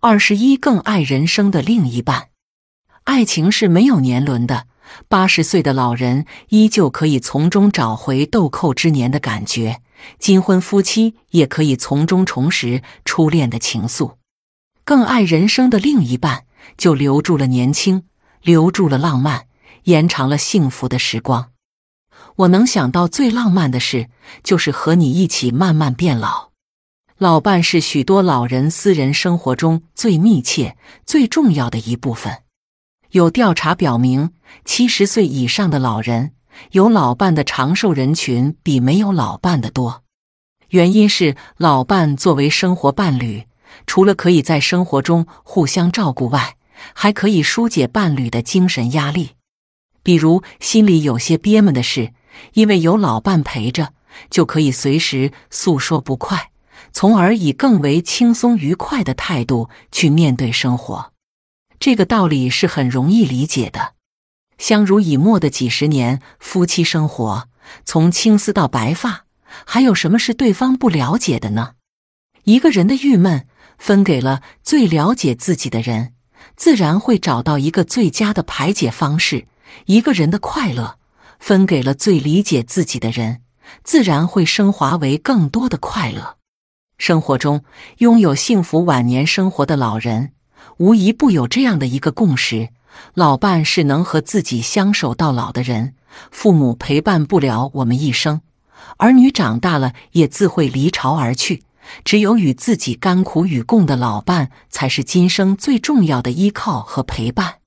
二十一更爱人生的另一半。爱情是没有年轮的，八十岁的老人依旧可以从中找回豆蔻之年的感觉，金婚夫妻也可以从中重拾初恋的情愫。更爱人生的另一半，就留住了年轻，留住了浪漫，延长了幸福的时光。我能想到最浪漫的事，就是和你一起慢慢变老。老伴是许多老人私人生活中最密切、最重要的一部分。有调查表明，七十岁以上的老人有老伴的长寿人群比没有老伴的多。原因是老伴作为生活伴侣，除了可以在生活中互相照顾外，还可以疏解伴侣的精神压力。比如心里有些憋闷的事，因为有老伴陪着，就可以随时诉说不快。从而以更为轻松愉快的态度去面对生活，这个道理是很容易理解的。相濡以沫的几十年夫妻生活，从青丝到白发，还有什么是对方不了解的呢？一个人的郁闷分给了最了解自己的人，自然会找到一个最佳的排解方式；一个人的快乐分给了最理解自己的人，自然会升华为更多的快乐。生活中拥有幸福晚年生活的老人，无一不有这样的一个共识：老伴是能和自己相守到老的人。父母陪伴不了我们一生，儿女长大了也自会离巢而去。只有与自己甘苦与共的老伴，才是今生最重要的依靠和陪伴。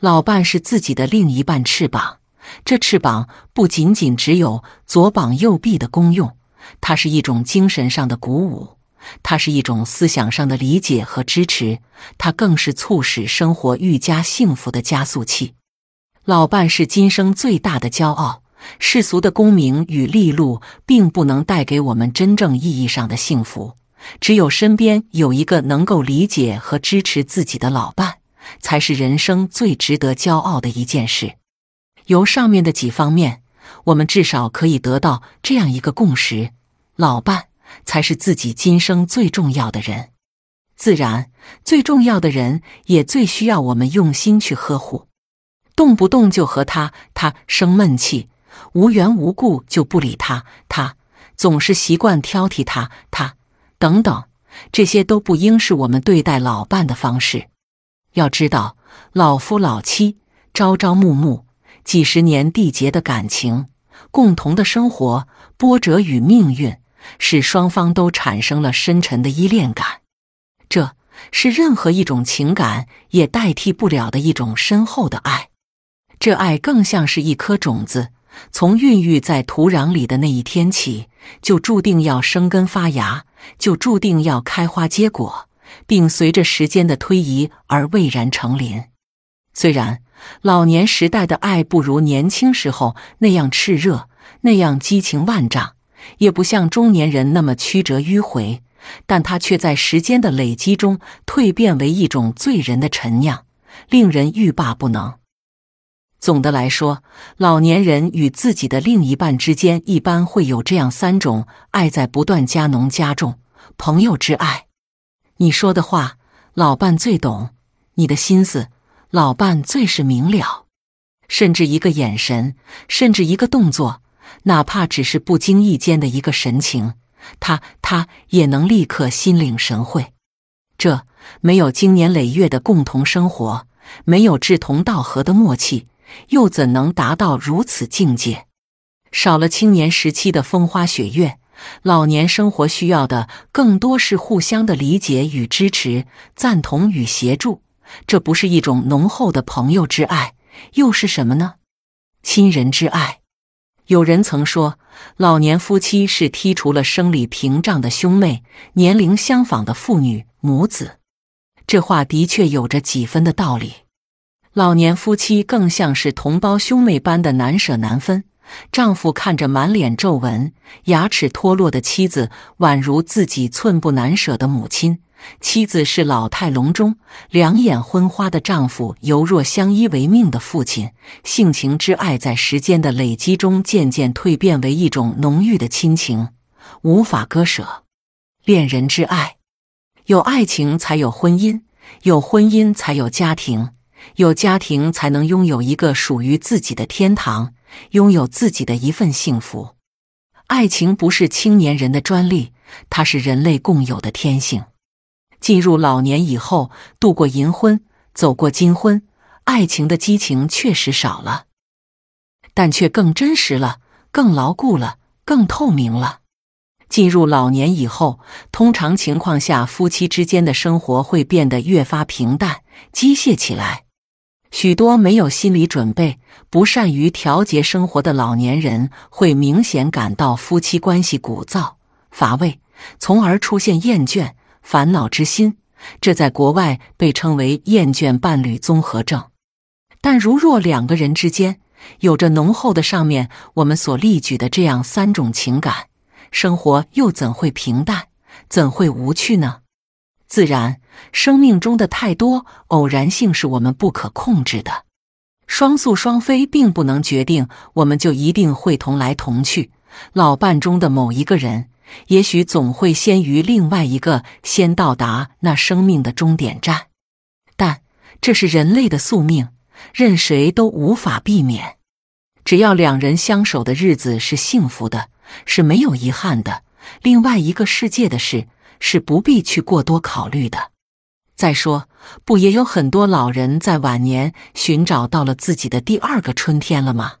老伴是自己的另一半翅膀，这翅膀不仅仅只有左膀右臂的功用。它是一种精神上的鼓舞，它是一种思想上的理解和支持，它更是促使生活愈加幸福的加速器。老伴是今生最大的骄傲。世俗的功名与利禄并不能带给我们真正意义上的幸福，只有身边有一个能够理解和支持自己的老伴，才是人生最值得骄傲的一件事。由上面的几方面。我们至少可以得到这样一个共识：老伴才是自己今生最重要的人。自然，最重要的人也最需要我们用心去呵护。动不动就和他他生闷气，无缘无故就不理他他，总是习惯挑剔他他等等，这些都不应是我们对待老伴的方式。要知道，老夫老妻，朝朝暮暮。几十年缔结的感情，共同的生活，波折与命运，使双方都产生了深沉的依恋感。这是任何一种情感也代替不了的一种深厚的爱。这爱更像是一颗种子，从孕育在土壤里的那一天起，就注定要生根发芽，就注定要开花结果，并随着时间的推移而蔚然成林。虽然。老年时代的爱不如年轻时候那样炽热，那样激情万丈，也不像中年人那么曲折迂回，但它却在时间的累积中蜕变为一种醉人的陈酿，令人欲罢不能。总的来说，老年人与自己的另一半之间一般会有这样三种爱在不断加浓加重：朋友之爱，你说的话，老伴最懂；你的心思。老伴最是明了，甚至一个眼神，甚至一个动作，哪怕只是不经意间的一个神情，他他也能立刻心领神会。这没有经年累月的共同生活，没有志同道合的默契，又怎能达到如此境界？少了青年时期的风花雪月，老年生活需要的更多是互相的理解与支持，赞同与协助。这不是一种浓厚的朋友之爱，又是什么呢？亲人之爱。有人曾说，老年夫妻是剔除了生理屏障的兄妹，年龄相仿的父女母子。这话的确有着几分的道理。老年夫妻更像是同胞兄妹般的难舍难分。丈夫看着满脸皱纹、牙齿脱落的妻子，宛如自己寸步难舍的母亲。妻子是老态龙钟、两眼昏花的丈夫，犹若相依为命的父亲。性情之爱在时间的累积中渐渐蜕变为一种浓郁的亲情，无法割舍。恋人之爱，有爱情才有婚姻，有婚姻才有家庭，有家庭才能拥有一个属于自己的天堂，拥有自己的一份幸福。爱情不是青年人的专利，它是人类共有的天性。进入老年以后，度过银婚，走过金婚，爱情的激情确实少了，但却更真实了，更牢固了，更透明了。进入老年以后，通常情况下，夫妻之间的生活会变得越发平淡、机械起来。许多没有心理准备、不善于调节生活的老年人，会明显感到夫妻关系枯燥、乏味，从而出现厌倦、烦恼之心。这在国外被称为“厌倦伴侣综合症”。但如若两个人之间有着浓厚的上面我们所例举的这样三种情感，生活又怎会平淡，怎会无趣呢？自然，生命中的太多偶然性是我们不可控制的。双宿双飞并不能决定我们就一定会同来同去。老伴中的某一个人，也许总会先于另外一个先到达那生命的终点站，但这是人类的宿命，任谁都无法避免。只要两人相守的日子是幸福的。是没有遗憾的。另外一个世界的事是不必去过多考虑的。再说，不也有很多老人在晚年寻找到了自己的第二个春天了吗？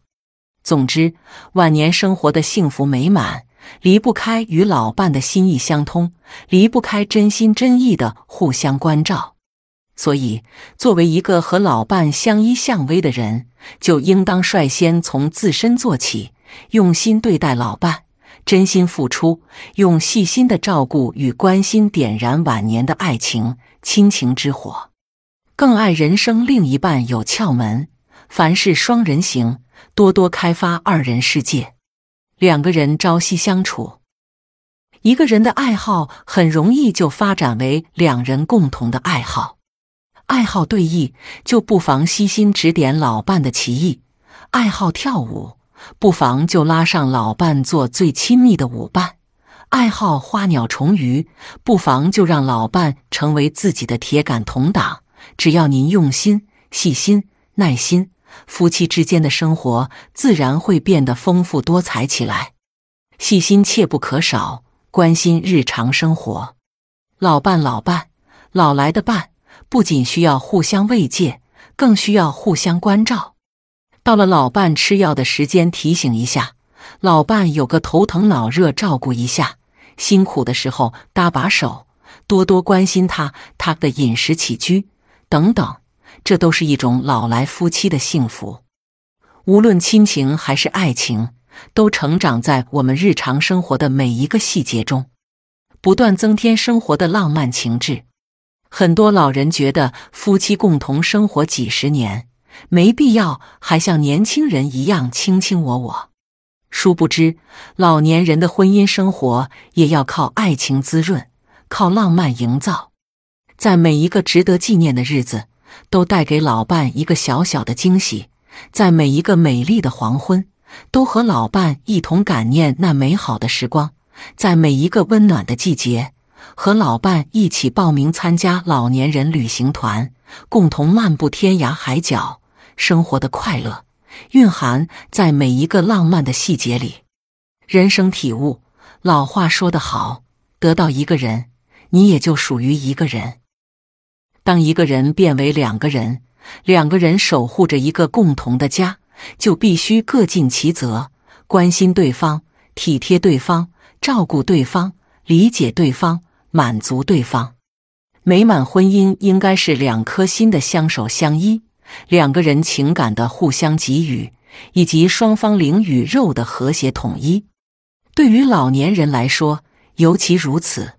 总之，晚年生活的幸福美满，离不开与老伴的心意相通，离不开真心真意的互相关照。所以，作为一个和老伴相依相偎的人，就应当率先从自身做起。用心对待老伴，真心付出，用细心的照顾与关心点燃晚年的爱情亲情之火。更爱人生另一半有窍门，凡事双人行，多多开发二人世界。两个人朝夕相处，一个人的爱好很容易就发展为两人共同的爱好。爱好对弈，就不妨悉心指点老伴的棋艺；爱好跳舞。不妨就拉上老伴做最亲密的舞伴，爱好花鸟虫鱼，不妨就让老伴成为自己的铁杆同党。只要您用心、细心、耐心，夫妻之间的生活自然会变得丰富多彩起来。细心切不可少，关心日常生活。老伴，老伴，老来的伴，不仅需要互相慰藉，更需要互相关照。到了老伴吃药的时间，提醒一下；老伴有个头疼脑热，照顾一下；辛苦的时候搭把手，多多关心他他的饮食起居等等，这都是一种老来夫妻的幸福。无论亲情还是爱情，都成长在我们日常生活的每一个细节中，不断增添生活的浪漫情致。很多老人觉得夫妻共同生活几十年。没必要还像年轻人一样卿卿我我，殊不知老年人的婚姻生活也要靠爱情滋润，靠浪漫营造。在每一个值得纪念的日子，都带给老伴一个小小的惊喜；在每一个美丽的黄昏，都和老伴一同感念那美好的时光；在每一个温暖的季节，和老伴一起报名参加老年人旅行团，共同漫步天涯海角。生活的快乐蕴含在每一个浪漫的细节里。人生体悟，老话说得好：得到一个人，你也就属于一个人。当一个人变为两个人，两个人守护着一个共同的家，就必须各尽其责，关心对方，体贴对方，照顾对方，理解对方，满足对方。美满婚姻应该是两颗心的相守相依。两个人情感的互相给予，以及双方灵与肉的和谐统一，对于老年人来说尤其如此。